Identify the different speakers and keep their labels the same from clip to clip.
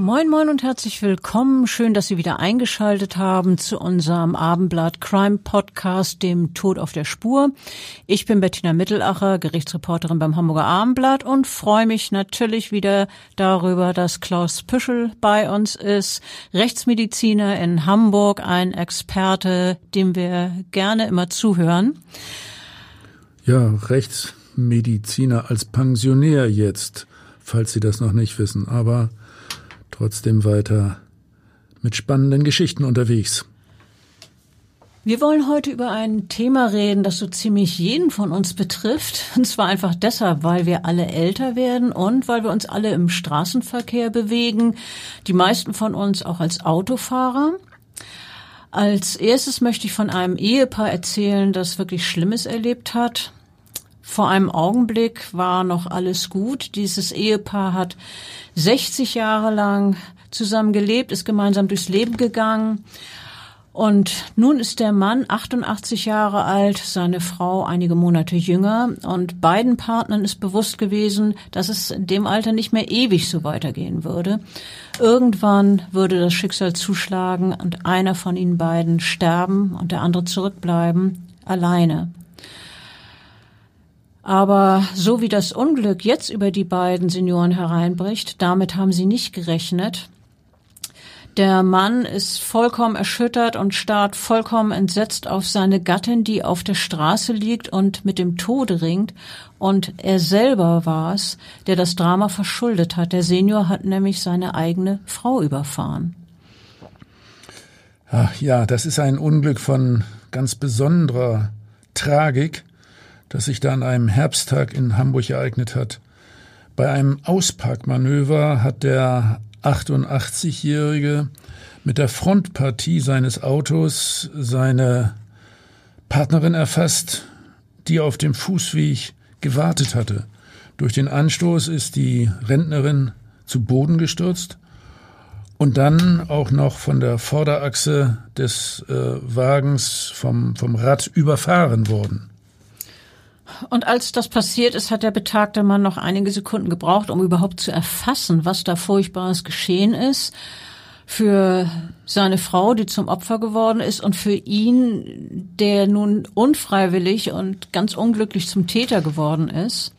Speaker 1: Moin moin und herzlich willkommen. Schön, dass Sie wieder eingeschaltet haben zu unserem Abendblatt Crime Podcast, dem Tod auf der Spur. Ich bin Bettina Mittelacher, Gerichtsreporterin beim Hamburger Abendblatt und freue mich natürlich wieder darüber, dass Klaus Püschel bei uns ist, Rechtsmediziner in Hamburg, ein Experte, dem wir gerne immer zuhören.
Speaker 2: Ja, Rechtsmediziner als Pensionär jetzt, falls Sie das noch nicht wissen, aber trotzdem weiter mit spannenden Geschichten unterwegs.
Speaker 1: Wir wollen heute über ein Thema reden, das so ziemlich jeden von uns betrifft. Und zwar einfach deshalb, weil wir alle älter werden und weil wir uns alle im Straßenverkehr bewegen. Die meisten von uns auch als Autofahrer. Als erstes möchte ich von einem Ehepaar erzählen, das wirklich Schlimmes erlebt hat. Vor einem Augenblick war noch alles gut. Dieses Ehepaar hat 60 Jahre lang zusammen gelebt, ist gemeinsam durchs Leben gegangen. Und nun ist der Mann 88 Jahre alt, seine Frau einige Monate jünger und beiden Partnern ist bewusst gewesen, dass es in dem Alter nicht mehr ewig so weitergehen würde. Irgendwann würde das Schicksal zuschlagen und einer von ihnen beiden sterben und der andere zurückbleiben, alleine. Aber so wie das Unglück jetzt über die beiden Senioren hereinbricht, damit haben sie nicht gerechnet. Der Mann ist vollkommen erschüttert und starrt vollkommen entsetzt auf seine Gattin, die auf der Straße liegt und mit dem Tode ringt. Und er selber war es, der das Drama verschuldet hat. Der Senior hat nämlich seine eigene Frau überfahren.
Speaker 2: Ach ja, das ist ein Unglück von ganz besonderer Tragik das sich da an einem Herbsttag in Hamburg ereignet hat. Bei einem Ausparkmanöver hat der 88-Jährige mit der Frontpartie seines Autos seine Partnerin erfasst, die auf dem Fußweg gewartet hatte. Durch den Anstoß ist die Rentnerin zu Boden gestürzt und dann auch noch von der Vorderachse des äh, Wagens vom, vom Rad überfahren worden.
Speaker 1: Und als das passiert ist, hat der betagte Mann noch einige Sekunden gebraucht, um überhaupt zu erfassen, was da Furchtbares geschehen ist. Für seine Frau, die zum Opfer geworden ist, und für ihn, der nun unfreiwillig und ganz unglücklich zum Täter geworden ist.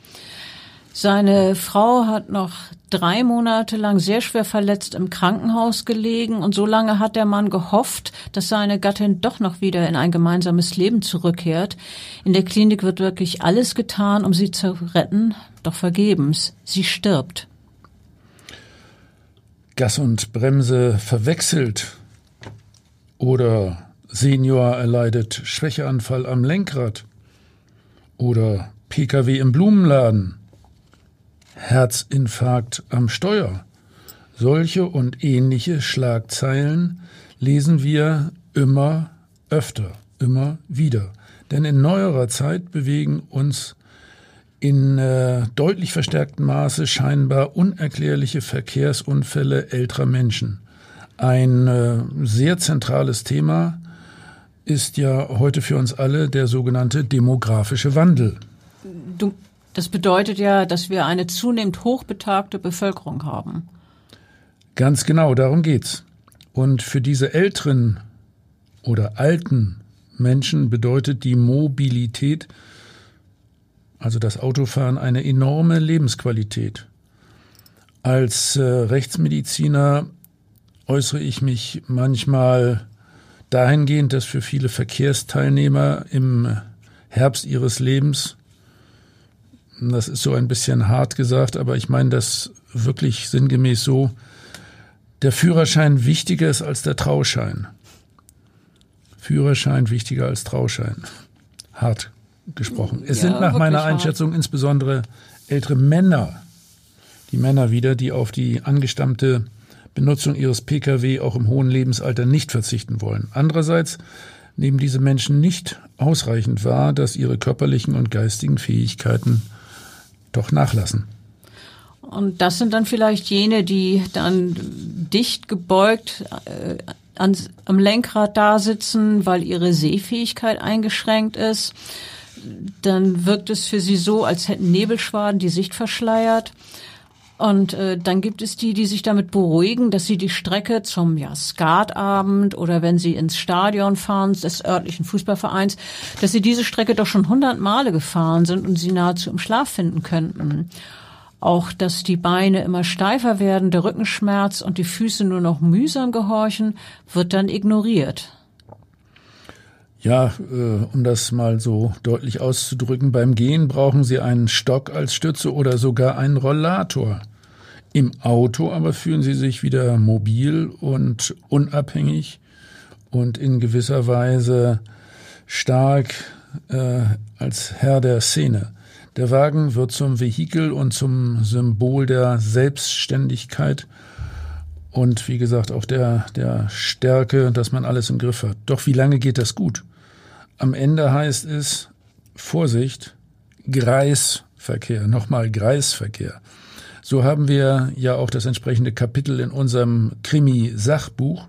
Speaker 1: Seine Frau hat noch drei Monate lang sehr schwer verletzt im Krankenhaus gelegen und so lange hat der Mann gehofft, dass seine Gattin doch noch wieder in ein gemeinsames Leben zurückkehrt. In der Klinik wird wirklich alles getan, um sie zu retten, doch vergebens. Sie stirbt.
Speaker 2: Gas und Bremse verwechselt oder Senior erleidet Schwächeanfall am Lenkrad oder Pkw im Blumenladen Herzinfarkt am Steuer. Solche und ähnliche Schlagzeilen lesen wir immer öfter, immer wieder. Denn in neuerer Zeit bewegen uns in äh, deutlich verstärktem Maße scheinbar unerklärliche Verkehrsunfälle älterer Menschen. Ein äh, sehr zentrales Thema ist ja heute für uns alle der sogenannte demografische Wandel.
Speaker 1: Du das bedeutet ja, dass wir eine zunehmend hochbetagte Bevölkerung haben.
Speaker 2: Ganz genau, darum geht's. Und für diese älteren oder alten Menschen bedeutet die Mobilität, also das Autofahren, eine enorme Lebensqualität. Als äh, Rechtsmediziner äußere ich mich manchmal dahingehend, dass für viele Verkehrsteilnehmer im Herbst ihres Lebens das ist so ein bisschen hart gesagt, aber ich meine das wirklich sinngemäß so, der Führerschein wichtiger ist als der Trauschein. Führerschein wichtiger als Trauschein. Hart gesprochen. Es ja, sind nach meiner Einschätzung hart. insbesondere ältere Männer, die Männer wieder, die auf die angestammte Benutzung ihres Pkw auch im hohen Lebensalter nicht verzichten wollen. Andererseits nehmen diese Menschen nicht ausreichend wahr, dass ihre körperlichen und geistigen Fähigkeiten doch nachlassen.
Speaker 1: Und das sind dann vielleicht jene, die dann dicht gebeugt äh, ans, am Lenkrad da sitzen, weil ihre Sehfähigkeit eingeschränkt ist. Dann wirkt es für sie so, als hätten Nebelschwaden die Sicht verschleiert. Und äh, dann gibt es die, die sich damit beruhigen, dass sie die Strecke zum ja, Skatabend oder wenn sie ins Stadion fahren des örtlichen Fußballvereins, dass sie diese Strecke doch schon hundert Male gefahren sind und sie nahezu im Schlaf finden könnten. Auch, dass die Beine immer steifer werden, der Rückenschmerz und die Füße nur noch mühsam gehorchen, wird dann ignoriert.
Speaker 2: Ja, äh, um das mal so deutlich auszudrücken, beim Gehen brauchen Sie einen Stock als Stütze oder sogar einen Rollator. Im Auto aber fühlen sie sich wieder mobil und unabhängig und in gewisser Weise stark äh, als Herr der Szene. Der Wagen wird zum Vehikel und zum Symbol der Selbstständigkeit und wie gesagt auch der, der Stärke, dass man alles im Griff hat. Doch wie lange geht das gut? Am Ende heißt es, Vorsicht, Greisverkehr, nochmal Greisverkehr. So haben wir ja auch das entsprechende Kapitel in unserem Krimi-Sachbuch.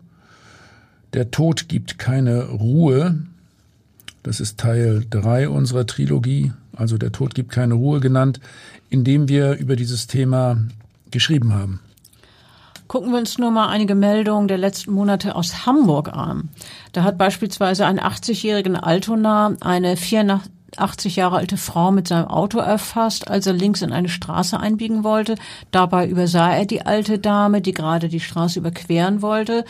Speaker 2: Der Tod gibt keine Ruhe. Das ist Teil drei unserer Trilogie, also der Tod gibt keine Ruhe genannt, in dem wir über dieses Thema geschrieben haben.
Speaker 1: Gucken wir uns nur mal einige Meldungen der letzten Monate aus Hamburg an. Da hat beispielsweise ein 80-jährigen Altona eine 84 80 Jahre alte Frau mit seinem Auto erfasst, als er links in eine Straße einbiegen wollte. Dabei übersah er die alte Dame, die gerade die Straße überqueren wollte.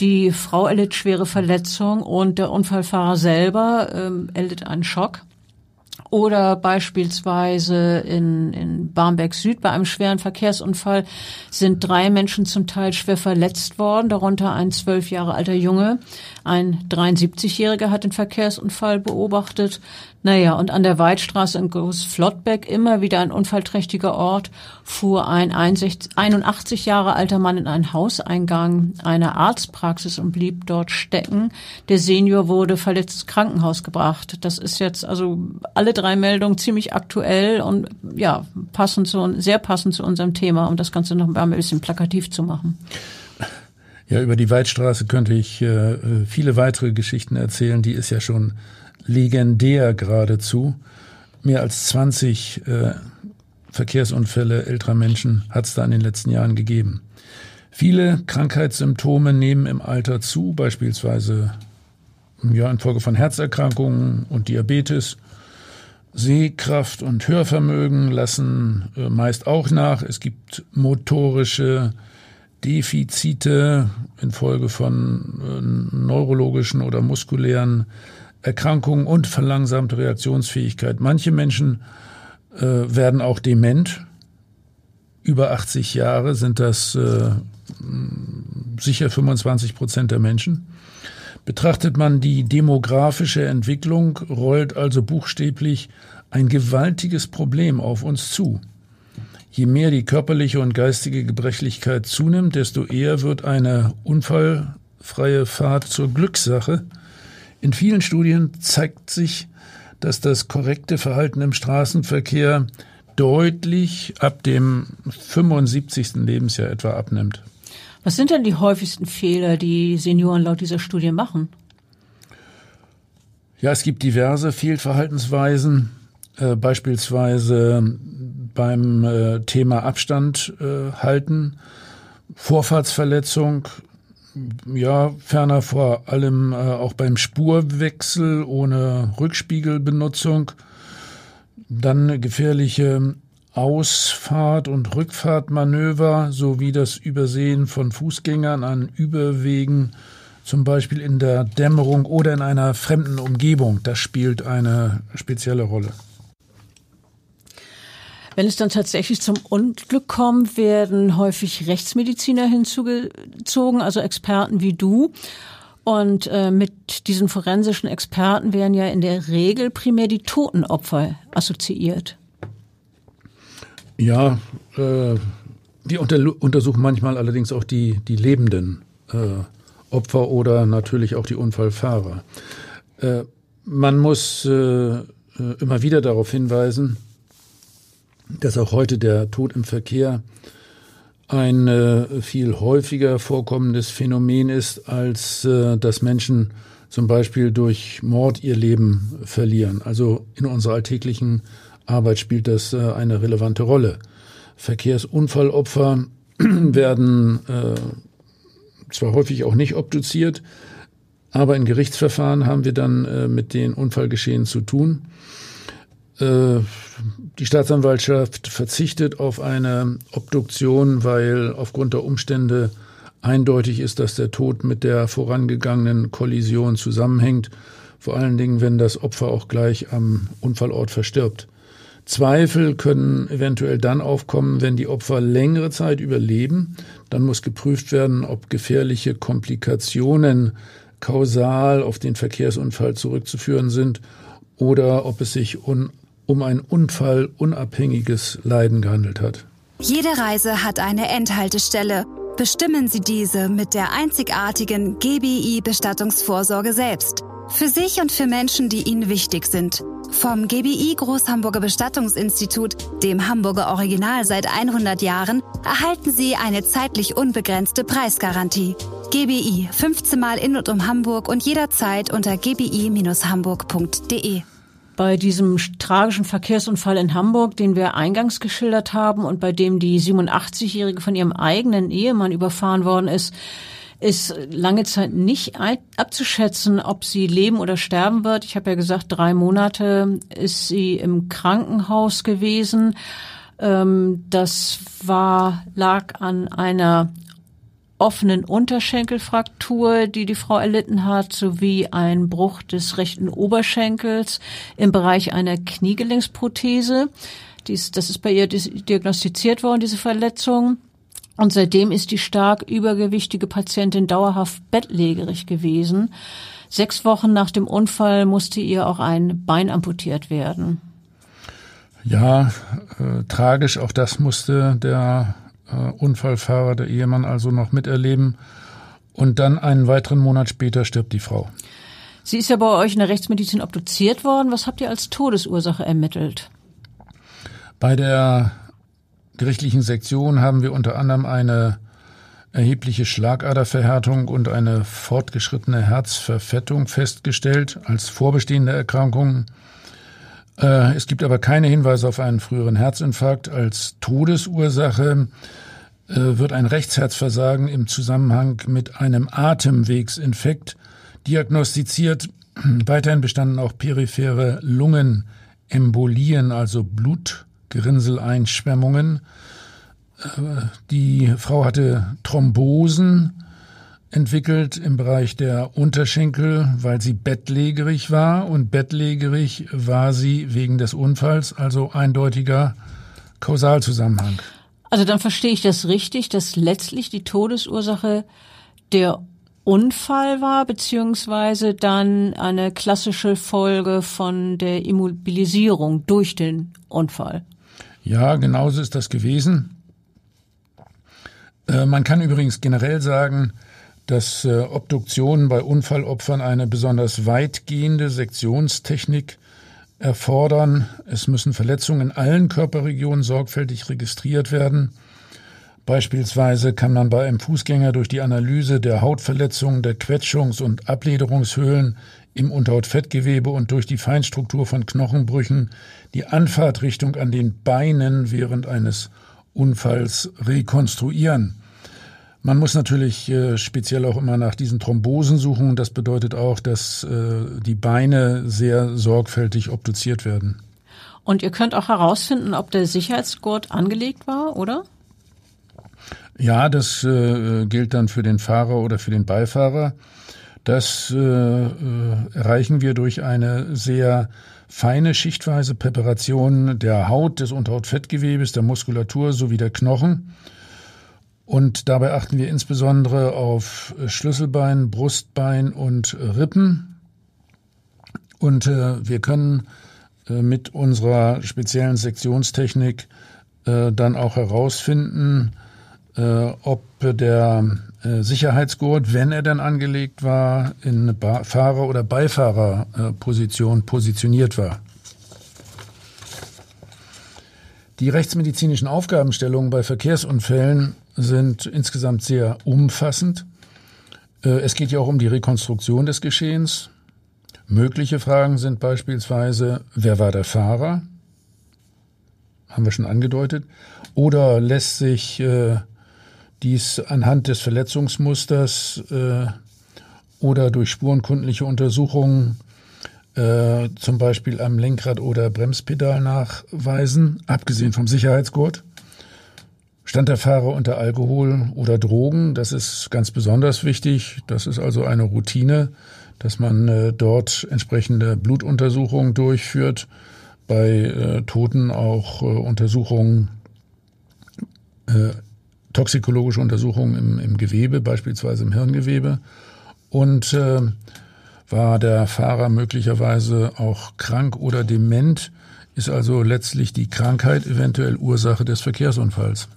Speaker 1: Die Frau erlitt schwere Verletzung und der Unfallfahrer selber ähm, erlitt einen Schock. Oder beispielsweise in, in Barmbek Süd bei einem schweren Verkehrsunfall sind drei Menschen zum Teil schwer verletzt worden, darunter ein zwölf Jahre alter Junge. Ein 73-Jähriger hat den Verkehrsunfall beobachtet. Naja, und an der Weidstraße in Großflottbeck, immer wieder ein unfallträchtiger Ort, fuhr ein 81 Jahre alter Mann in einen Hauseingang einer Arztpraxis und blieb dort stecken. Der Senior wurde verletzt ins Krankenhaus gebracht. Das ist jetzt also alle drei Meldungen ziemlich aktuell und ja, passend zu, sehr passend zu unserem Thema, um das Ganze noch ein bisschen plakativ zu machen.
Speaker 2: Ja, über die Weidstraße könnte ich äh, viele weitere Geschichten erzählen. Die ist ja schon legendär geradezu. Mehr als 20 äh, Verkehrsunfälle älterer Menschen hat es da in den letzten Jahren gegeben. Viele Krankheitssymptome nehmen im Alter zu, beispielsweise ja, infolge von Herzerkrankungen und Diabetes. Sehkraft und Hörvermögen lassen äh, meist auch nach. Es gibt motorische Defizite infolge von äh, neurologischen oder muskulären Erkrankungen und verlangsamte Reaktionsfähigkeit. Manche Menschen äh, werden auch dement. Über 80 Jahre sind das äh, sicher 25 Prozent der Menschen. Betrachtet man die demografische Entwicklung, rollt also buchstäblich ein gewaltiges Problem auf uns zu. Je mehr die körperliche und geistige Gebrechlichkeit zunimmt, desto eher wird eine unfallfreie Fahrt zur Glückssache in vielen Studien zeigt sich, dass das korrekte Verhalten im Straßenverkehr deutlich ab dem 75. Lebensjahr etwa abnimmt.
Speaker 1: Was sind denn die häufigsten Fehler, die Senioren laut dieser Studie machen?
Speaker 2: Ja, es gibt diverse Fehlverhaltensweisen, äh, beispielsweise beim äh, Thema Abstand äh, halten, Vorfahrtsverletzung, ja, ferner vor allem äh, auch beim Spurwechsel ohne Rückspiegelbenutzung, dann gefährliche Ausfahrt- und Rückfahrtmanöver sowie das Übersehen von Fußgängern an Überwegen, zum Beispiel in der Dämmerung oder in einer fremden Umgebung. Das spielt eine spezielle Rolle.
Speaker 1: Wenn es dann tatsächlich zum Unglück kommt, werden häufig Rechtsmediziner hinzugezogen, also Experten wie du. Und äh, mit diesen forensischen Experten werden ja in der Regel primär die Totenopfer assoziiert.
Speaker 2: Ja, äh, wir unter untersuchen manchmal allerdings auch die, die lebenden äh, Opfer oder natürlich auch die Unfallfahrer. Äh, man muss äh, äh, immer wieder darauf hinweisen, dass auch heute der Tod im Verkehr ein äh, viel häufiger vorkommendes Phänomen ist, als äh, dass Menschen zum Beispiel durch Mord ihr Leben verlieren. Also in unserer alltäglichen Arbeit spielt das äh, eine relevante Rolle. Verkehrsunfallopfer werden äh, zwar häufig auch nicht obduziert, aber in Gerichtsverfahren haben wir dann äh, mit den Unfallgeschehen zu tun. Äh, die Staatsanwaltschaft verzichtet auf eine Obduktion, weil aufgrund der Umstände eindeutig ist, dass der Tod mit der vorangegangenen Kollision zusammenhängt, vor allen Dingen, wenn das Opfer auch gleich am Unfallort verstirbt. Zweifel können eventuell dann aufkommen, wenn die Opfer längere Zeit überleben. Dann muss geprüft werden, ob gefährliche Komplikationen kausal auf den Verkehrsunfall zurückzuführen sind oder ob es sich um ein unfallunabhängiges Leiden gehandelt hat.
Speaker 3: Jede Reise hat eine Endhaltestelle. Bestimmen Sie diese mit der einzigartigen GBI Bestattungsvorsorge selbst. Für sich und für Menschen, die Ihnen wichtig sind. Vom GBI Großhamburger Bestattungsinstitut, dem Hamburger Original seit 100 Jahren, erhalten Sie eine zeitlich unbegrenzte Preisgarantie. GBI 15 Mal in und um Hamburg und jederzeit unter gbi-hamburg.de.
Speaker 1: Bei diesem tragischen Verkehrsunfall in Hamburg, den wir eingangs geschildert haben und bei dem die 87-Jährige von ihrem eigenen Ehemann überfahren worden ist, ist lange Zeit nicht abzuschätzen, ob sie leben oder sterben wird. Ich habe ja gesagt, drei Monate ist sie im Krankenhaus gewesen. Ähm, das war, lag an einer offenen Unterschenkelfraktur, die die Frau erlitten hat, sowie ein Bruch des rechten Oberschenkels im Bereich einer Kniegelenksprothese. Dies, das ist bei ihr diagnostiziert worden, diese Verletzung. Und seitdem ist die stark übergewichtige Patientin dauerhaft bettlägerig gewesen. Sechs Wochen nach dem Unfall musste ihr auch ein Bein amputiert werden.
Speaker 2: Ja, äh, tragisch, auch das musste der äh, Unfallfahrer, der Ehemann also noch miterleben. Und dann einen weiteren Monat später stirbt die Frau.
Speaker 1: Sie ist ja bei euch in der Rechtsmedizin obduziert worden. Was habt ihr als Todesursache ermittelt?
Speaker 2: Bei der gerichtlichen Sektion haben wir unter anderem eine erhebliche Schlagaderverhärtung und eine fortgeschrittene Herzverfettung festgestellt als vorbestehende Erkrankung. Äh, es gibt aber keine Hinweise auf einen früheren Herzinfarkt. Als Todesursache äh, wird ein Rechtsherzversagen im Zusammenhang mit einem Atemwegsinfekt diagnostiziert. Weiterhin bestanden auch periphere Lungenembolien, also Blut Gerinnseleinsschwemmungen. Äh, die Frau hatte Thrombosen entwickelt im Bereich der Unterschenkel, weil sie bettlägerig war und bettlägerig war sie wegen des Unfalls, also eindeutiger Kausalzusammenhang.
Speaker 1: Also dann verstehe ich das richtig, dass letztlich die Todesursache der Unfall war, beziehungsweise dann eine klassische Folge von der Immobilisierung durch den Unfall.
Speaker 2: Ja, genauso ist das gewesen. Äh, man kann übrigens generell sagen, dass äh, Obduktionen bei Unfallopfern eine besonders weitgehende Sektionstechnik erfordern. Es müssen Verletzungen in allen Körperregionen sorgfältig registriert werden. Beispielsweise kann man bei einem Fußgänger durch die Analyse der Hautverletzungen, der Quetschungs- und Ablederungshöhlen im Unterhautfettgewebe und durch die Feinstruktur von Knochenbrüchen die Anfahrtrichtung an den Beinen während eines Unfalls rekonstruieren. Man muss natürlich äh, speziell auch immer nach diesen Thrombosen suchen. Das bedeutet auch, dass äh, die Beine sehr sorgfältig obduziert werden.
Speaker 1: Und ihr könnt auch herausfinden, ob der Sicherheitsgurt angelegt war, oder?
Speaker 2: Ja, das äh, gilt dann für den Fahrer oder für den Beifahrer. Das äh, äh, erreichen wir durch eine sehr feine schichtweise Präparation der Haut, des Unterhautfettgewebes, der Muskulatur sowie der Knochen. Und dabei achten wir insbesondere auf Schlüsselbein, Brustbein und Rippen. Und äh, wir können äh, mit unserer speziellen Sektionstechnik äh, dann auch herausfinden, äh, ob der äh, Sicherheitsgurt, wenn er dann angelegt war, in Fahrer- oder Beifahrerposition positioniert war. Die rechtsmedizinischen Aufgabenstellungen bei Verkehrsunfällen sind insgesamt sehr umfassend. Äh, es geht ja auch um die Rekonstruktion des Geschehens. Mögliche Fragen sind beispielsweise, wer war der Fahrer? Haben wir schon angedeutet. Oder lässt sich äh, dies anhand des Verletzungsmusters äh, oder durch spurenkundliche Untersuchungen äh, zum Beispiel am Lenkrad oder Bremspedal nachweisen, abgesehen vom Sicherheitsgurt? Stand der Fahrer unter Alkohol oder Drogen? Das ist ganz besonders wichtig. Das ist also eine Routine, dass man äh, dort entsprechende Blutuntersuchungen durchführt, bei äh, Toten auch äh, Untersuchungen, toxikologische Untersuchungen im, im, Gewebe, beispielsweise im Hirngewebe. Und war der Fahrer möglicherweise auch krank oder dement, ist also letztlich die Krankheit eventuell Ursache des Verkehrsunfalls.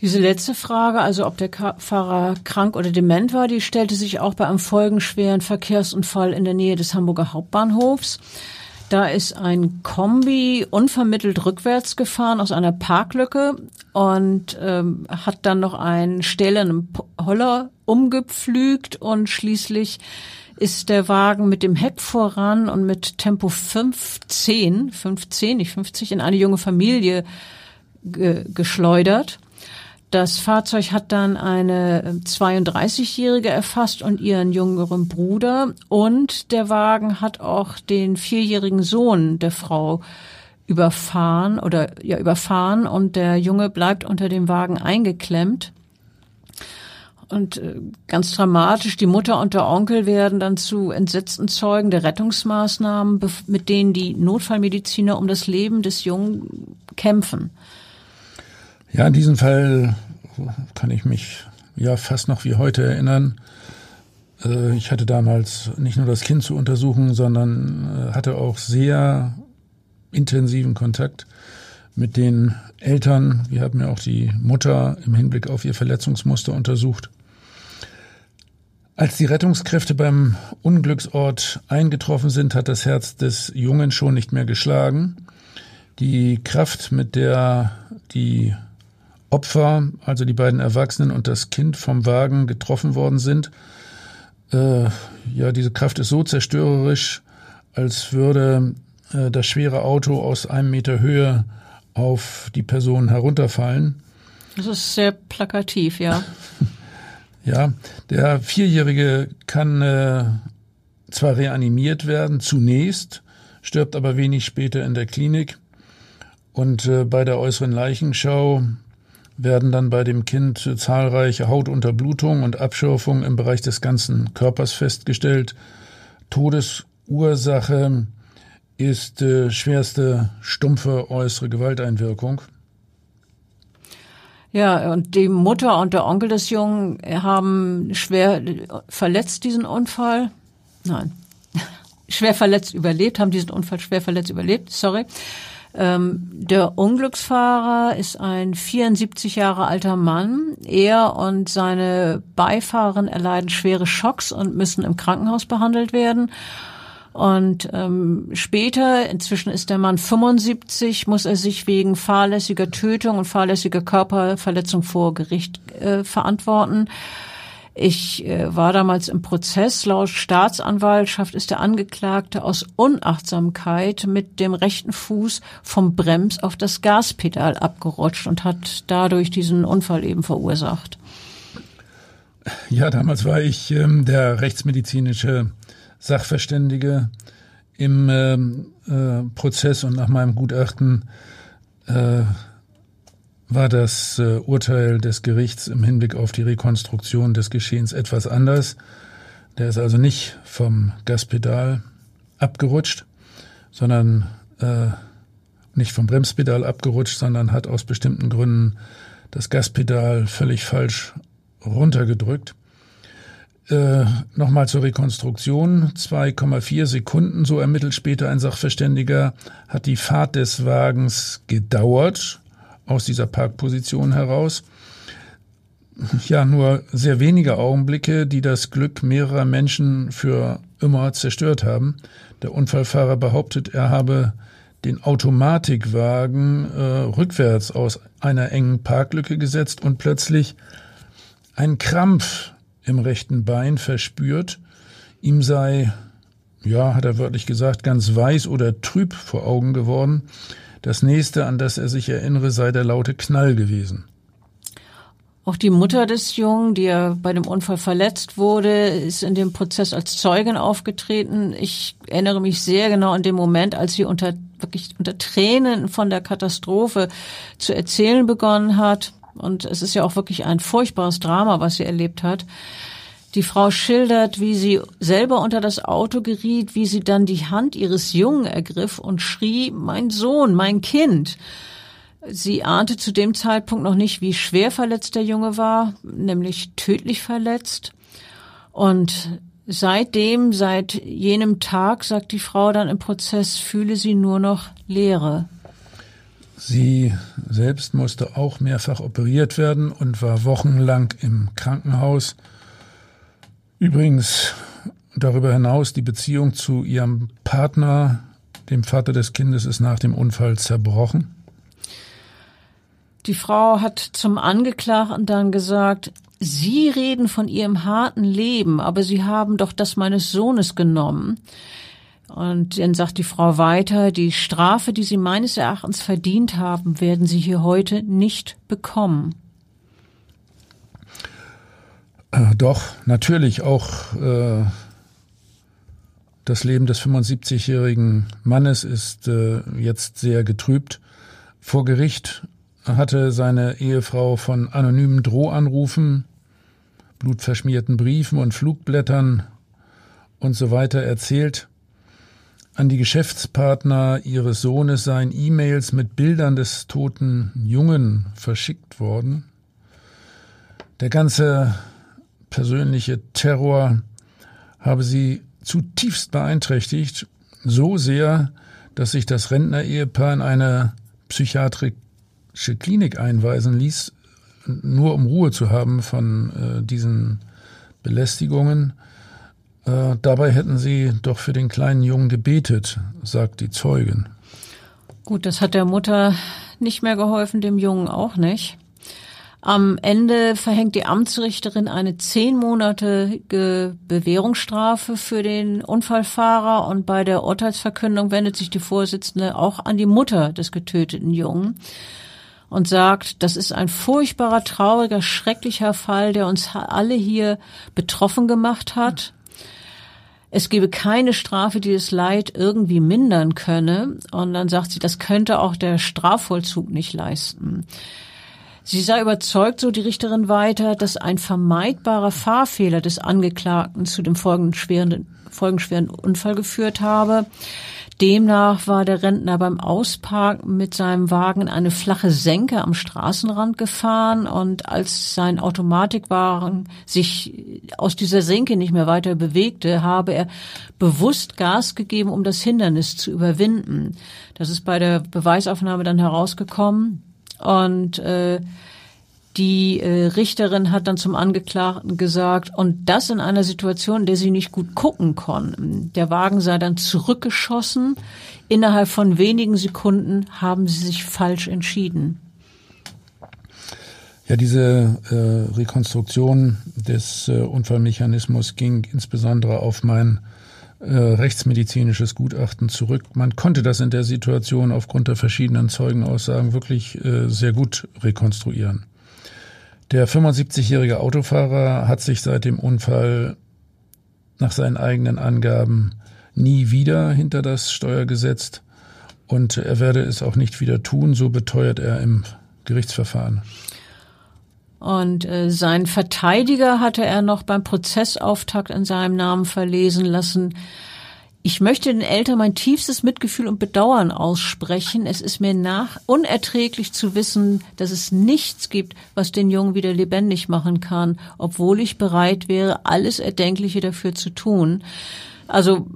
Speaker 1: Diese letzte Frage, also ob der Fahrer krank oder dement war, die stellte sich auch bei einem folgenschweren Verkehrsunfall in der Nähe des Hamburger Hauptbahnhofs. Da ist ein Kombi unvermittelt rückwärts gefahren aus einer Parklücke und ähm, hat dann noch einen stählernen Holler umgepflügt und schließlich ist der Wagen mit dem Heck voran und mit Tempo 15, 15, nicht 50, in eine junge Familie ge geschleudert. Das Fahrzeug hat dann eine 32-Jährige ähm, erfasst und ihren jüngeren Bruder und der Wagen hat auch den vierjährigen Sohn der Frau überfahren oder ja überfahren und der Junge bleibt unter dem Wagen eingeklemmt. Und äh, ganz dramatisch, die Mutter und der Onkel werden dann zu entsetzten Zeugen der Rettungsmaßnahmen, mit denen die Notfallmediziner um das Leben des Jungen kämpfen.
Speaker 2: Ja, in diesem Fall kann ich mich ja fast noch wie heute erinnern. Äh, ich hatte damals nicht nur das Kind zu untersuchen, sondern äh, hatte auch sehr intensiven Kontakt mit den Eltern. Wir haben ja auch die Mutter im Hinblick auf ihr Verletzungsmuster untersucht. Als die Rettungskräfte beim Unglücksort eingetroffen sind, hat das Herz des Jungen schon nicht mehr geschlagen. Die Kraft, mit der die Opfer, also die beiden Erwachsenen und das Kind vom Wagen getroffen worden sind. Äh, ja, diese Kraft ist so zerstörerisch, als würde äh, das schwere Auto aus einem Meter Höhe auf die Person herunterfallen.
Speaker 1: Das ist sehr plakativ, ja.
Speaker 2: ja, der Vierjährige kann äh, zwar reanimiert werden, zunächst, stirbt aber wenig später in der Klinik. Und äh, bei der äußeren Leichenschau werden dann bei dem Kind zahlreiche Hautunterblutungen und Abschürfungen im Bereich des ganzen Körpers festgestellt. Todesursache ist äh, schwerste stumpfe äußere Gewalteinwirkung.
Speaker 1: Ja, und die Mutter und der Onkel des Jungen haben schwer verletzt diesen Unfall. Nein, schwer verletzt überlebt, haben diesen Unfall schwer verletzt überlebt, sorry. Ähm, der Unglücksfahrer ist ein 74 Jahre alter Mann. Er und seine Beifahrerin erleiden schwere Schocks und müssen im Krankenhaus behandelt werden. Und ähm, später, inzwischen ist der Mann 75, muss er sich wegen fahrlässiger Tötung und fahrlässiger Körperverletzung vor Gericht äh, verantworten. Ich äh, war damals im Prozess. Laut Staatsanwaltschaft ist der Angeklagte aus Unachtsamkeit mit dem rechten Fuß vom Brems auf das Gaspedal abgerutscht und hat dadurch diesen Unfall eben verursacht.
Speaker 2: Ja, damals war ich ähm, der rechtsmedizinische Sachverständige im ähm, äh, Prozess und nach meinem Gutachten äh, war das äh, Urteil des Gerichts im Hinblick auf die Rekonstruktion des Geschehens etwas anders. Der ist also nicht vom Gaspedal abgerutscht, sondern äh, nicht vom Bremspedal abgerutscht, sondern hat aus bestimmten Gründen das Gaspedal völlig falsch runtergedrückt. Äh, Nochmal zur Rekonstruktion. 2,4 Sekunden, so ermittelt später ein Sachverständiger, hat die Fahrt des Wagens gedauert aus dieser Parkposition heraus. Ja, nur sehr wenige Augenblicke, die das Glück mehrerer Menschen für immer zerstört haben. Der Unfallfahrer behauptet, er habe den Automatikwagen äh, rückwärts aus einer engen Parklücke gesetzt und plötzlich einen Krampf im rechten Bein verspürt. Ihm sei, ja, hat er wörtlich gesagt, ganz weiß oder trüb vor Augen geworden. Das nächste, an das er sich erinnere, sei der laute Knall gewesen.
Speaker 1: Auch die Mutter des Jungen, die ja bei dem Unfall verletzt wurde, ist in dem Prozess als Zeugin aufgetreten. Ich erinnere mich sehr genau an den Moment, als sie unter wirklich unter Tränen von der Katastrophe zu erzählen begonnen hat. Und es ist ja auch wirklich ein furchtbares Drama, was sie erlebt hat. Die Frau schildert, wie sie selber unter das Auto geriet, wie sie dann die Hand ihres Jungen ergriff und schrie, mein Sohn, mein Kind. Sie ahnte zu dem Zeitpunkt noch nicht, wie schwer verletzt der Junge war, nämlich tödlich verletzt. Und seitdem, seit jenem Tag, sagt die Frau dann im Prozess, fühle sie nur noch Leere.
Speaker 2: Sie selbst musste auch mehrfach operiert werden und war wochenlang im Krankenhaus. Übrigens darüber hinaus die Beziehung zu ihrem Partner, dem Vater des Kindes, ist nach dem Unfall zerbrochen.
Speaker 1: Die Frau hat zum Angeklagten dann gesagt, Sie reden von Ihrem harten Leben, aber Sie haben doch das meines Sohnes genommen. Und dann sagt die Frau weiter, die Strafe, die Sie meines Erachtens verdient haben, werden Sie hier heute nicht bekommen.
Speaker 2: Äh, doch, natürlich auch äh, das Leben des 75-jährigen Mannes ist äh, jetzt sehr getrübt. Vor Gericht hatte seine Ehefrau von anonymen Drohanrufen, blutverschmierten Briefen und Flugblättern und so weiter erzählt. An die Geschäftspartner ihres Sohnes seien E-Mails mit Bildern des toten Jungen verschickt worden. Der ganze persönliche Terror habe sie zutiefst beeinträchtigt, so sehr, dass sich das Rentner-Ehepaar in eine Psychiatrik Klinik einweisen ließ, nur um Ruhe zu haben von äh, diesen Belästigungen. Äh, dabei hätten sie doch für den kleinen Jungen gebetet, sagt die Zeugin.
Speaker 1: Gut, das hat der Mutter nicht mehr geholfen, dem Jungen auch nicht. Am Ende verhängt die Amtsrichterin eine zehnmonatige Bewährungsstrafe für den Unfallfahrer und bei der Urteilsverkündung wendet sich die Vorsitzende auch an die Mutter des getöteten Jungen und sagt, das ist ein furchtbarer, trauriger, schrecklicher Fall, der uns alle hier betroffen gemacht hat. Es gebe keine Strafe, die das Leid irgendwie mindern könne. Und dann sagt sie, das könnte auch der Strafvollzug nicht leisten. Sie sei überzeugt, so die Richterin weiter, dass ein vermeidbarer Fahrfehler des Angeklagten zu dem folgenschweren, folgenschweren Unfall geführt habe. Demnach war der Rentner beim Ausparken mit seinem Wagen in eine flache Senke am Straßenrand gefahren und als sein Automatikwagen sich aus dieser Senke nicht mehr weiter bewegte, habe er bewusst Gas gegeben, um das Hindernis zu überwinden. Das ist bei der Beweisaufnahme dann herausgekommen und äh, die äh, Richterin hat dann zum Angeklagten gesagt, und das in einer Situation, in der sie nicht gut gucken konnten. Der Wagen sei dann zurückgeschossen. Innerhalb von wenigen Sekunden haben sie sich falsch entschieden.
Speaker 2: Ja, diese äh, Rekonstruktion des äh, Unfallmechanismus ging insbesondere auf mein äh, rechtsmedizinisches Gutachten zurück. Man konnte das in der Situation aufgrund der verschiedenen Zeugenaussagen wirklich äh, sehr gut rekonstruieren. Der 75-jährige Autofahrer hat sich seit dem Unfall nach seinen eigenen Angaben nie wieder hinter das Steuer gesetzt und er werde es auch nicht wieder tun, so beteuert er im Gerichtsverfahren.
Speaker 1: Und äh, sein Verteidiger hatte er noch beim Prozessauftakt in seinem Namen verlesen lassen. Ich möchte den Eltern mein tiefstes Mitgefühl und Bedauern aussprechen. Es ist mir nach unerträglich zu wissen, dass es nichts gibt, was den Jungen wieder lebendig machen kann, obwohl ich bereit wäre, alles Erdenkliche dafür zu tun. Also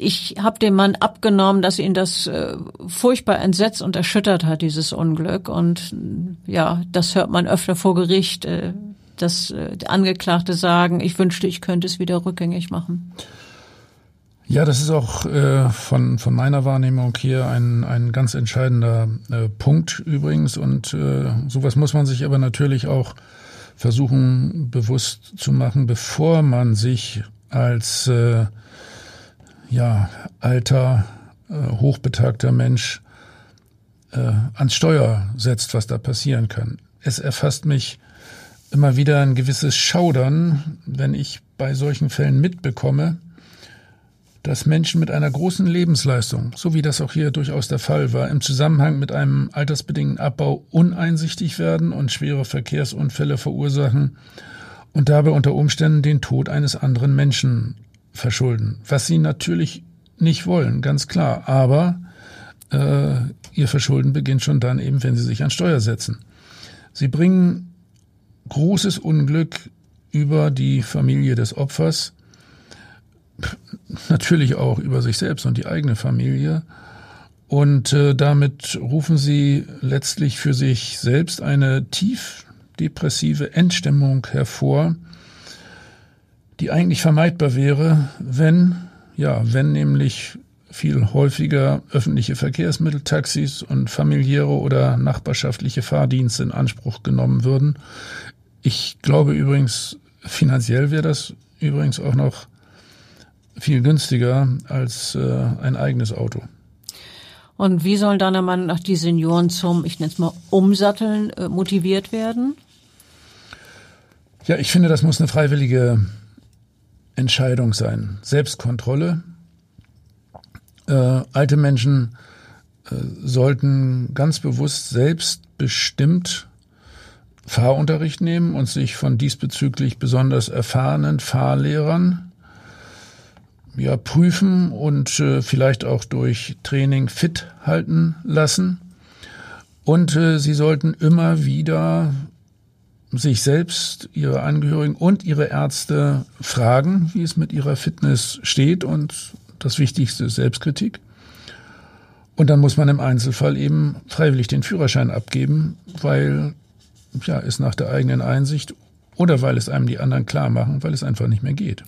Speaker 1: ich habe dem Mann abgenommen, dass ihn das äh, furchtbar entsetzt und erschüttert hat, dieses Unglück. Und ja, das hört man öfter vor Gericht, äh, dass äh, Angeklagte sagen, ich wünschte, ich könnte es wieder rückgängig machen.
Speaker 2: Ja, das ist auch äh, von, von meiner Wahrnehmung hier ein, ein ganz entscheidender äh, Punkt übrigens. Und äh, sowas muss man sich aber natürlich auch versuchen bewusst zu machen, bevor man sich als äh, ja, alter, äh, hochbetagter Mensch äh, ans Steuer setzt, was da passieren kann. Es erfasst mich immer wieder ein gewisses Schaudern, wenn ich bei solchen Fällen mitbekomme, dass Menschen mit einer großen Lebensleistung, so wie das auch hier durchaus der Fall war, im Zusammenhang mit einem altersbedingten Abbau uneinsichtig werden und schwere Verkehrsunfälle verursachen und dabei unter Umständen den Tod eines anderen Menschen verschulden. Was sie natürlich nicht wollen, ganz klar. Aber äh, ihr Verschulden beginnt schon dann eben, wenn sie sich an Steuer setzen. Sie bringen großes Unglück über die Familie des Opfers natürlich auch über sich selbst und die eigene Familie. Und äh, damit rufen sie letztlich für sich selbst eine tief depressive Endstimmung hervor, die eigentlich vermeidbar wäre, wenn, ja, wenn nämlich viel häufiger öffentliche Verkehrsmittel, Taxis und familiäre oder nachbarschaftliche Fahrdienste in Anspruch genommen würden. Ich glaube übrigens, finanziell wäre das übrigens auch noch viel günstiger als äh, ein eigenes Auto.
Speaker 1: Und wie sollen deiner Meinung nach die Senioren zum, ich nenne es mal, Umsatteln äh, motiviert werden?
Speaker 2: Ja, ich finde, das muss eine freiwillige Entscheidung sein. Selbstkontrolle. Äh, alte Menschen äh, sollten ganz bewusst selbstbestimmt Fahrunterricht nehmen und sich von diesbezüglich besonders erfahrenen Fahrlehrern ja, prüfen und äh, vielleicht auch durch Training fit halten lassen. Und äh, sie sollten immer wieder sich selbst, ihre Angehörigen und ihre Ärzte fragen, wie es mit ihrer Fitness steht. Und das Wichtigste ist Selbstkritik. Und dann muss man im Einzelfall eben freiwillig den Führerschein abgeben, weil ja, es nach der eigenen Einsicht oder weil es einem die anderen klar machen, weil es einfach nicht mehr geht.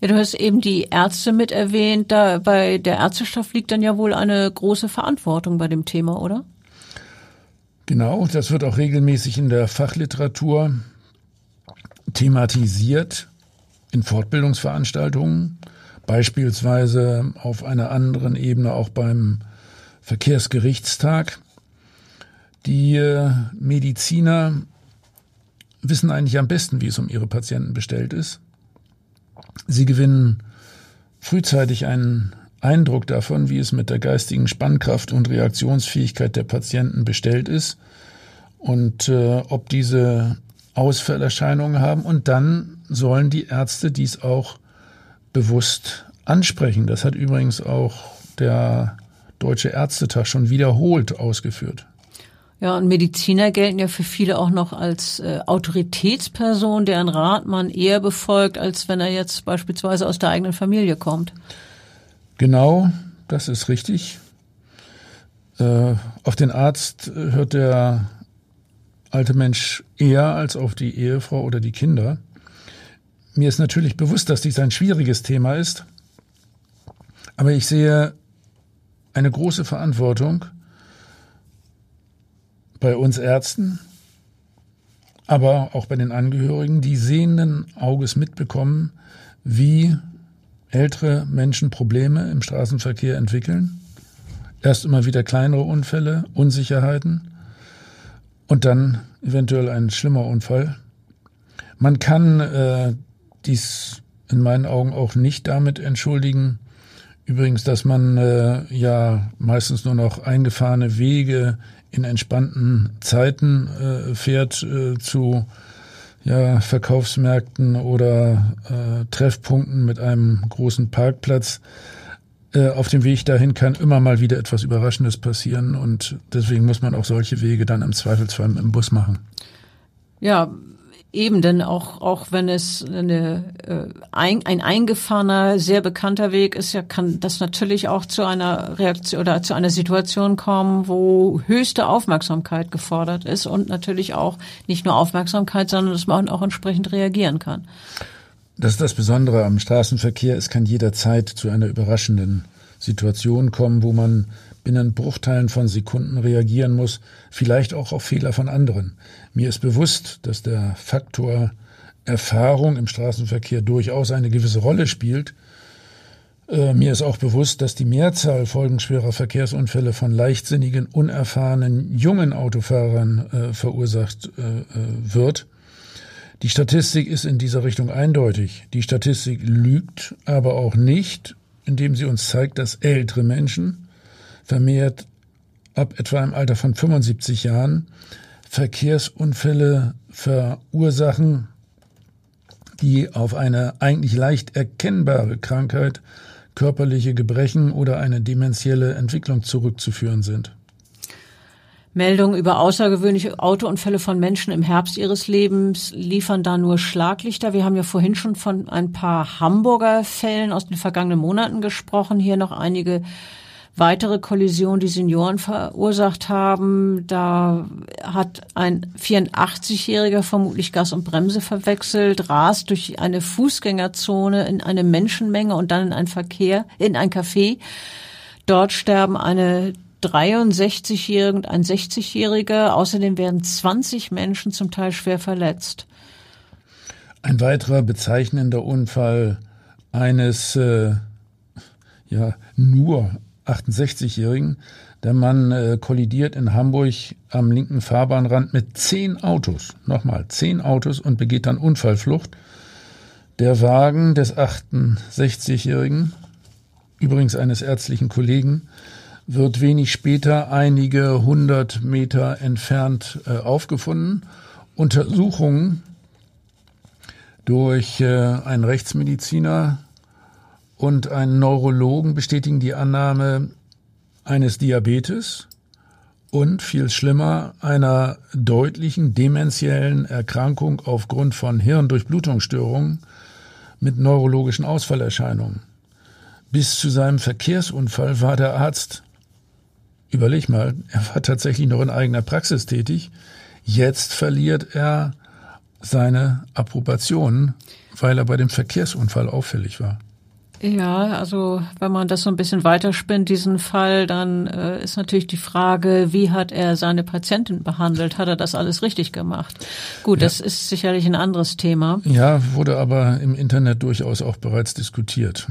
Speaker 1: Ja, du hast eben die Ärzte mit erwähnt. Da bei der Ärzteschaft liegt dann ja wohl eine große Verantwortung bei dem Thema, oder?
Speaker 2: Genau, das wird auch regelmäßig in der Fachliteratur thematisiert, in Fortbildungsveranstaltungen, beispielsweise auf einer anderen Ebene auch beim Verkehrsgerichtstag. Die äh, Mediziner wissen eigentlich am besten, wie es um ihre Patienten bestellt ist. Sie gewinnen frühzeitig einen Eindruck davon, wie es mit der geistigen Spannkraft und Reaktionsfähigkeit der Patienten bestellt ist und äh, ob diese Ausfallerscheinungen haben. Und dann sollen die Ärzte dies auch bewusst ansprechen. Das hat übrigens auch der Deutsche Ärztetag schon wiederholt ausgeführt.
Speaker 1: Ja, und Mediziner gelten ja für viele auch noch als äh, Autoritätsperson, deren Rat man eher befolgt, als wenn er jetzt beispielsweise aus der eigenen Familie kommt.
Speaker 2: Genau, das ist richtig. Äh, auf den Arzt hört der alte Mensch eher als auf die Ehefrau oder die Kinder. Mir ist natürlich bewusst, dass dies ein schwieriges Thema ist, aber ich sehe eine große Verantwortung bei uns Ärzten, aber auch bei den Angehörigen, die sehenden Auges mitbekommen, wie ältere Menschen Probleme im Straßenverkehr entwickeln. Erst immer wieder kleinere Unfälle, Unsicherheiten und dann eventuell ein schlimmer Unfall. Man kann äh, dies in meinen Augen auch nicht damit entschuldigen, übrigens, dass man äh, ja meistens nur noch eingefahrene Wege in entspannten Zeiten äh, fährt äh, zu ja, Verkaufsmärkten oder äh, Treffpunkten mit einem großen Parkplatz. äh, auf dem Weg dahin kann immer mal wieder etwas Überraschendes passieren und deswegen muss man auch solche Wege dann im Zweifelsfall im Bus machen.
Speaker 1: Ja, Eben, denn auch, auch wenn es eine, äh, ein, ein eingefahrener, sehr bekannter Weg ist, ja, kann das natürlich auch zu einer Reaktion oder zu einer Situation kommen, wo höchste Aufmerksamkeit gefordert ist und natürlich auch nicht nur Aufmerksamkeit, sondern dass man auch entsprechend reagieren kann.
Speaker 2: Das ist das Besondere am Straßenverkehr. Es kann jederzeit zu einer überraschenden Situation kommen, wo man binnen Bruchteilen von Sekunden reagieren muss, vielleicht auch auf Fehler von anderen. Mir ist bewusst, dass der Faktor Erfahrung im Straßenverkehr durchaus eine gewisse Rolle spielt. Äh, mir ist auch bewusst, dass die Mehrzahl folgenschwerer Verkehrsunfälle von leichtsinnigen, unerfahrenen, jungen Autofahrern äh, verursacht äh, äh wird. Die Statistik ist in dieser Richtung eindeutig. Die Statistik lügt aber auch nicht, indem sie uns zeigt, dass ältere Menschen vermehrt ab etwa im Alter von 75 Jahren Verkehrsunfälle verursachen, die auf eine eigentlich leicht erkennbare Krankheit, körperliche Gebrechen oder eine dementielle Entwicklung zurückzuführen sind.
Speaker 1: Meldungen über außergewöhnliche Autounfälle von Menschen im Herbst ihres Lebens liefern da nur Schlaglichter. Wir haben ja vorhin schon von ein paar Hamburger Fällen aus den vergangenen Monaten gesprochen. Hier noch einige weitere Kollision, die Senioren verursacht haben. Da hat ein 84-Jähriger vermutlich Gas und Bremse verwechselt, rast durch eine Fußgängerzone in eine Menschenmenge und dann in ein Verkehr, in ein Café. Dort sterben eine 63-Jährige und ein 60-Jähriger. Außerdem werden 20 Menschen zum Teil schwer verletzt.
Speaker 2: Ein weiterer bezeichnender Unfall eines äh, ja nur 68-Jährigen. Der Mann äh, kollidiert in Hamburg am linken Fahrbahnrand mit zehn Autos, nochmal zehn Autos und begeht dann Unfallflucht. Der Wagen des 68-Jährigen, übrigens eines ärztlichen Kollegen, wird wenig später einige hundert Meter entfernt äh, aufgefunden. Untersuchungen durch äh, einen Rechtsmediziner und einen Neurologen bestätigen die Annahme eines Diabetes und viel schlimmer einer deutlichen dementiellen Erkrankung aufgrund von Hirndurchblutungsstörungen mit neurologischen Ausfallerscheinungen. Bis zu seinem Verkehrsunfall war der Arzt, überleg mal, er war tatsächlich noch in eigener Praxis tätig. Jetzt verliert er seine Approbation, weil er bei dem Verkehrsunfall auffällig war.
Speaker 1: Ja, also wenn man das so ein bisschen weiterspinnt, diesen Fall, dann äh, ist natürlich die Frage, wie hat er seine Patientin behandelt? Hat er das alles richtig gemacht? Gut, ja. das ist sicherlich ein anderes Thema.
Speaker 2: Ja, wurde aber im Internet durchaus auch bereits diskutiert.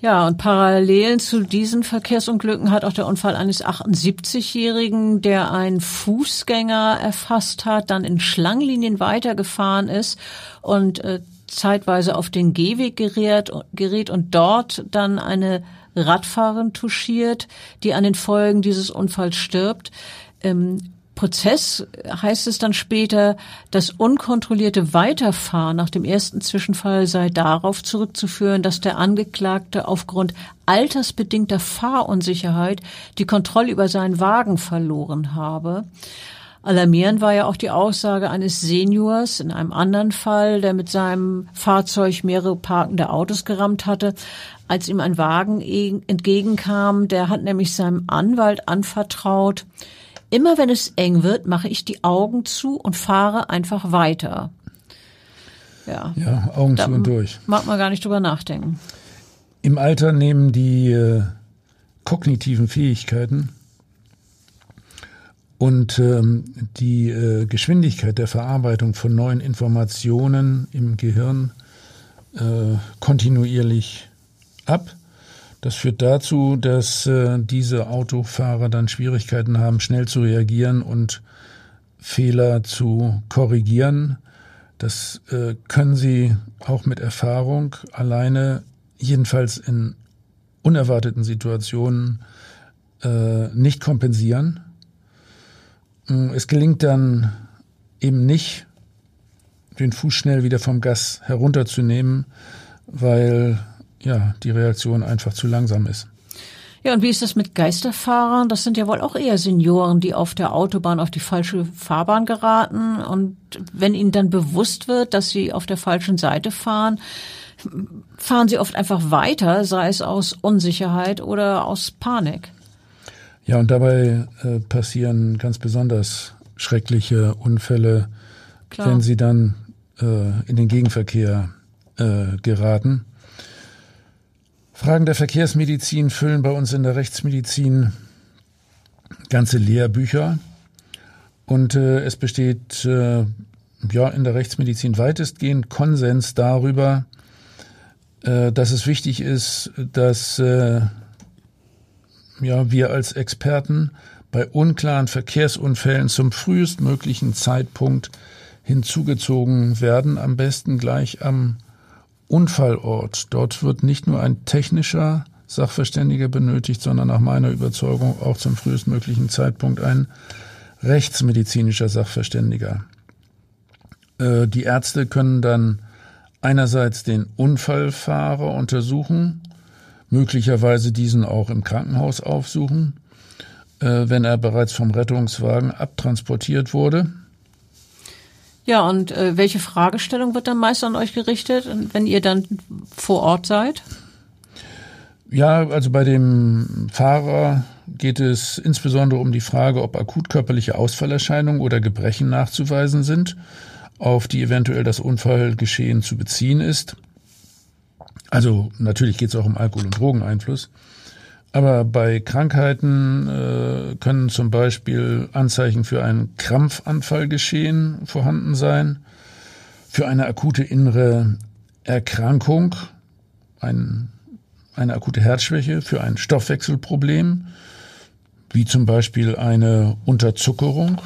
Speaker 1: Ja, und parallel zu diesen Verkehrsunglücken hat auch der Unfall eines 78-Jährigen, der einen Fußgänger erfasst hat, dann in Schlangenlinien weitergefahren ist und äh, zeitweise auf den Gehweg gerät, gerät und dort dann eine Radfahrerin touchiert, die an den Folgen dieses Unfalls stirbt. Im Prozess heißt es dann später, das unkontrollierte Weiterfahren nach dem ersten Zwischenfall sei darauf zurückzuführen, dass der Angeklagte aufgrund altersbedingter Fahrunsicherheit die Kontrolle über seinen Wagen verloren habe. Alarmierend war ja auch die Aussage eines Seniors in einem anderen Fall, der mit seinem Fahrzeug mehrere parkende Autos gerammt hatte, als ihm ein Wagen entgegenkam. Der hat nämlich seinem Anwalt anvertraut, immer wenn es eng wird, mache ich die Augen zu und fahre einfach weiter.
Speaker 2: Ja, ja Augen zu und durch.
Speaker 1: Mag man gar nicht drüber nachdenken.
Speaker 2: Im Alter nehmen die äh, kognitiven Fähigkeiten und ähm, die äh, Geschwindigkeit der Verarbeitung von neuen Informationen im Gehirn äh, kontinuierlich ab. Das führt dazu, dass äh, diese Autofahrer dann Schwierigkeiten haben, schnell zu reagieren und Fehler zu korrigieren. Das äh, können sie auch mit Erfahrung alleine, jedenfalls in unerwarteten Situationen, äh, nicht kompensieren. Mm, es gelingt dann eben nicht, den Fuß schnell wieder vom Gas herunterzunehmen, weil ja, die Reaktion einfach zu langsam ist.
Speaker 1: Ja, und wie ist das mit Geisterfahrern? Das sind ja wohl auch eher Senioren, die auf der Autobahn auf die falsche Fahrbahn geraten. Und wenn ihnen dann bewusst wird, dass sie auf der falschen Seite fahren, fahren sie oft einfach weiter, sei es aus Unsicherheit oder aus Panik.
Speaker 2: Ja, und dabei äh, passieren ganz besonders schreckliche Unfälle, Klar. wenn sie dann äh, in den Gegenverkehr äh, geraten. Fragen der Verkehrsmedizin füllen bei uns in der Rechtsmedizin ganze Lehrbücher. Und äh, es besteht äh, ja in der Rechtsmedizin weitestgehend Konsens darüber, äh, dass es wichtig ist, dass ja, wir als Experten bei unklaren Verkehrsunfällen zum frühestmöglichen Zeitpunkt hinzugezogen werden, am besten gleich am Unfallort. Dort wird nicht nur ein technischer Sachverständiger benötigt, sondern nach meiner Überzeugung auch zum frühestmöglichen Zeitpunkt ein rechtsmedizinischer Sachverständiger. Äh, die Ärzte können dann einerseits den Unfallfahrer untersuchen, möglicherweise diesen auch im Krankenhaus aufsuchen, äh, wenn er bereits vom Rettungswagen abtransportiert wurde.
Speaker 1: Ja, und äh, welche Fragestellung wird dann meist an euch gerichtet, wenn ihr dann vor Ort seid?
Speaker 2: Ja, also bei dem Fahrer geht es insbesondere um die Frage, ob akut körperliche Ausfallerscheinungen oder Gebrechen nachzuweisen sind, auf die eventuell das Unfallgeschehen zu beziehen ist. Also natürlich geht es auch um Alkohol- und Drogeneinfluss. Aber bei Krankheiten äh, können zum Beispiel Anzeichen für einen Krampfanfallgeschehen vorhanden sein, für eine akute innere Erkrankung, ein, eine akute Herzschwäche, für ein Stoffwechselproblem, wie zum Beispiel eine Unterzuckerung,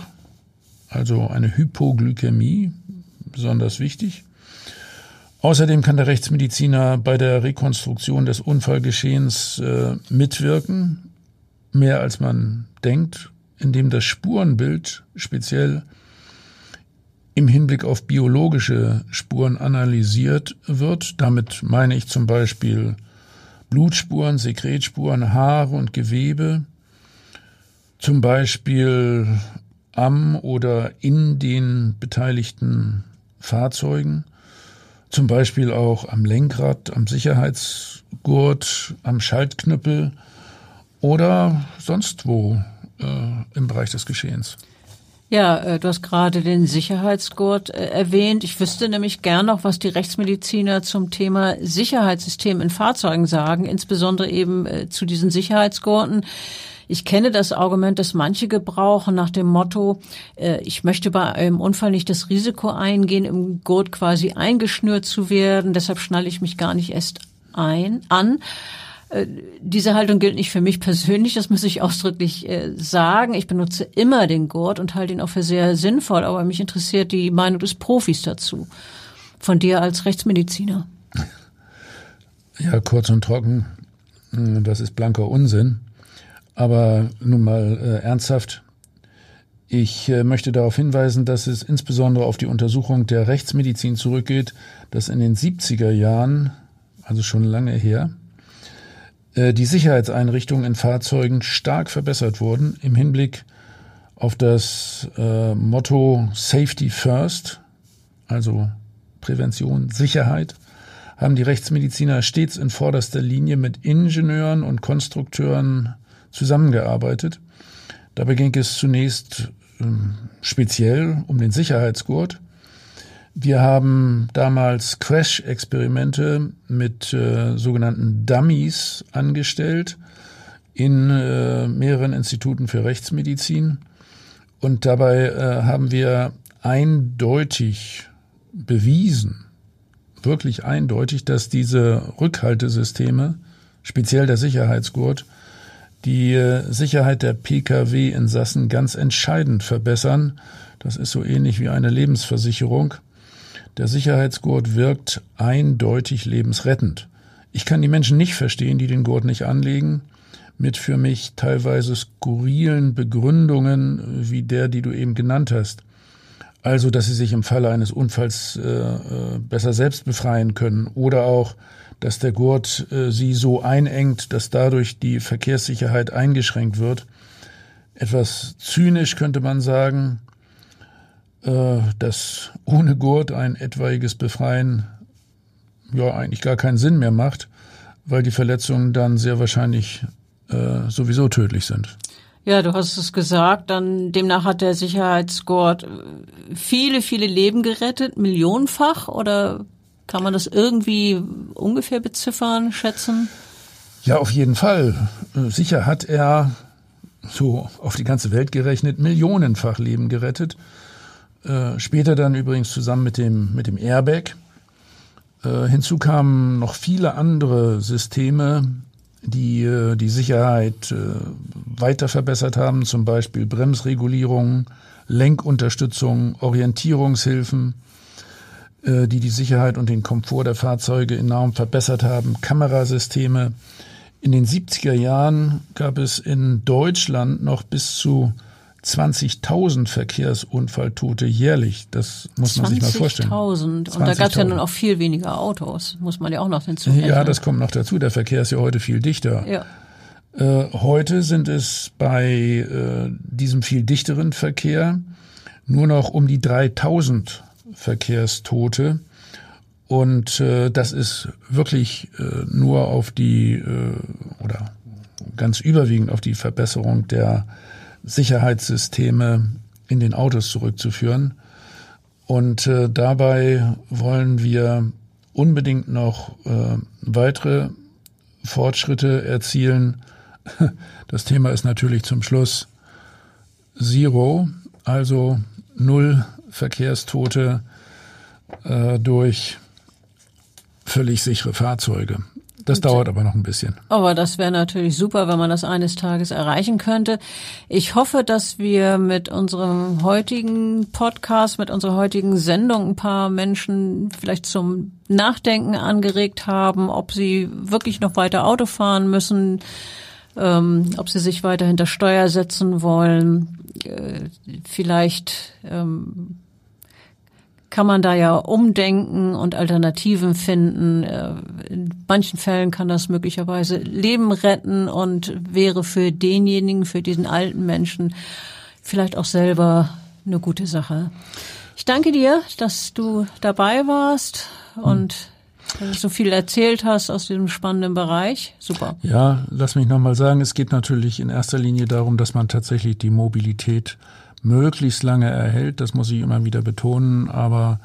Speaker 2: also eine Hypoglykämie, besonders wichtig. Außerdem kann der Rechtsmediziner bei der Rekonstruktion des Unfallgeschehens äh, mitwirken, mehr als man denkt, indem das Spurenbild speziell im Hinblick auf biologische Spuren analysiert wird. Damit meine ich zum Beispiel Blutspuren, Sekretspuren, Haare und Gewebe, zum Beispiel am oder in den beteiligten Fahrzeugen zum Beispiel auch am Lenkrad, am Sicherheitsgurt, am Schaltknüppel oder sonst wo äh, im Bereich des Geschehens.
Speaker 1: Ja, äh, du hast gerade den Sicherheitsgurt äh, erwähnt. Ich wüsste nämlich gern noch, was die Rechtsmediziner zum Thema Sicherheitssystem in Fahrzeugen sagen, insbesondere eben äh, zu diesen Sicherheitsgurten. Ich kenne das Argument, das manche gebrauchen nach dem Motto, äh, ich möchte bei einem Unfall nicht das Risiko eingehen, im Gurt quasi eingeschnürt zu werden, deshalb schnalle ich mich gar nicht erst ein, an. Äh, diese Haltung gilt nicht für mich persönlich, das muss ich ausdrücklich äh, sagen. Ich benutze immer den Gurt und halte ihn auch für sehr sinnvoll, aber mich interessiert die Meinung des Profis dazu. Von dir als Rechtsmediziner.
Speaker 2: Ja, kurz und trocken, das ist blanker Unsinn. Aber nun mal äh, ernsthaft. Ich äh, möchte darauf hinweisen, dass es insbesondere auf die Untersuchung der Rechtsmedizin zurückgeht, dass in den 70er Jahren, also schon lange her, äh, die Sicherheitseinrichtungen in Fahrzeugen stark verbessert wurden im Hinblick auf das äh, Motto Safety First, also Prävention, Sicherheit, haben die Rechtsmediziner stets in vorderster Linie mit Ingenieuren und Konstrukteuren zusammengearbeitet. Dabei ging es zunächst ähm, speziell um den Sicherheitsgurt. Wir haben damals Crash-Experimente mit äh, sogenannten Dummies angestellt in äh, mehreren Instituten für Rechtsmedizin. Und dabei äh, haben wir eindeutig bewiesen, wirklich eindeutig, dass diese Rückhaltesysteme, speziell der Sicherheitsgurt, die äh, Sicherheit der Pkw-Insassen ganz entscheidend verbessern. Das ist so ähnlich wie eine Lebensversicherung. Der Sicherheitsgurt wirkt eindeutig lebensrettend. Ich kann die Menschen nicht verstehen, die den Gurt nicht anlegen, mit für mich teilweise skurrilen Begründungen wie der, die du eben genannt hast. Also, dass sie sich im Falle eines Unfalls äh, äh besser selbst befreien können oder auch, dass der Gurt äh, sie so einengt, dass dadurch die Verkehrssicherheit eingeschränkt wird. Etwas zynisch könnte man sagen, äh, dass ohne Gurt ein etwaiges Befreien ja eigentlich gar keinen Sinn mehr macht, weil die Verletzungen dann sehr wahrscheinlich äh, sowieso tödlich sind.
Speaker 1: Ja, du hast es gesagt, dann demnach hat der Sicherheitsgurt viele, viele Leben gerettet, millionenfach oder kann man das irgendwie ungefähr beziffern, schätzen?
Speaker 2: Ja, auf jeden Fall. Sicher hat er so auf die ganze Welt gerechnet millionenfach Leben gerettet. Äh, später dann übrigens zusammen mit dem, mit dem Airbag. Äh, hinzu kamen noch viele andere Systeme, die äh, die Sicherheit äh, weiter verbessert haben, zum Beispiel Bremsregulierung, Lenkunterstützung, Orientierungshilfen, äh, die die Sicherheit und den Komfort der Fahrzeuge enorm verbessert haben, Kamerasysteme. In den 70er Jahren gab es in Deutschland noch bis zu 20.000 Verkehrsunfalltote jährlich. Das muss man sich mal vorstellen.
Speaker 1: 20.000. Und da gab es ja nun auch viel weniger Autos, muss man ja auch noch hinzufügen.
Speaker 2: Ja, das kommt noch dazu. Der Verkehr ist ja heute viel dichter. Ja. Äh, heute sind es bei äh, diesem viel dichteren Verkehr nur noch um die 3000 Verkehrstote. Und äh, das ist wirklich äh, nur auf die äh, oder ganz überwiegend auf die Verbesserung der Sicherheitssysteme in den Autos zurückzuführen. Und äh, dabei wollen wir unbedingt noch äh, weitere Fortschritte erzielen. Das Thema ist natürlich zum Schluss Zero, also null Verkehrstote äh, durch völlig sichere Fahrzeuge. Das dauert aber noch ein bisschen.
Speaker 1: Aber das wäre natürlich super, wenn man das eines Tages erreichen könnte. Ich hoffe, dass wir mit unserem heutigen Podcast, mit unserer heutigen Sendung ein paar Menschen vielleicht zum Nachdenken angeregt haben, ob sie wirklich noch weiter Auto fahren müssen, ähm, ob sie sich weiter hinter Steuer setzen wollen, äh, vielleicht ähm, kann man da ja umdenken und Alternativen finden. Äh, in manchen Fällen kann das möglicherweise Leben retten und wäre für denjenigen, für diesen alten Menschen vielleicht auch selber eine gute Sache. Ich danke dir, dass du dabei warst und so viel erzählt hast aus diesem spannenden Bereich. Super.
Speaker 2: Ja, lass mich nochmal sagen, es geht natürlich in erster Linie darum, dass man tatsächlich die Mobilität möglichst lange erhält, das muss ich immer wieder betonen, aber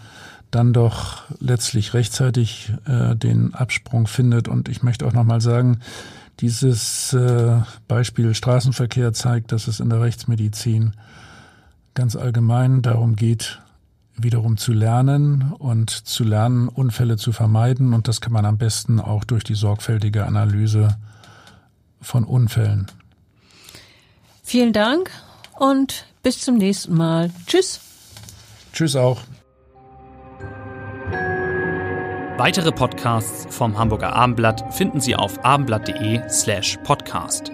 Speaker 2: dann doch letztlich rechtzeitig äh, den Absprung findet. Und ich möchte auch nochmal sagen, dieses äh, Beispiel Straßenverkehr zeigt, dass es in der Rechtsmedizin ganz allgemein darum geht, wiederum zu lernen und zu lernen, Unfälle zu vermeiden. Und das kann man am besten auch durch die sorgfältige Analyse von Unfällen.
Speaker 1: Vielen Dank und bis zum nächsten Mal. Tschüss.
Speaker 2: Tschüss auch.
Speaker 4: Weitere Podcasts vom Hamburger Abendblatt finden Sie auf abendblatt.de slash podcast.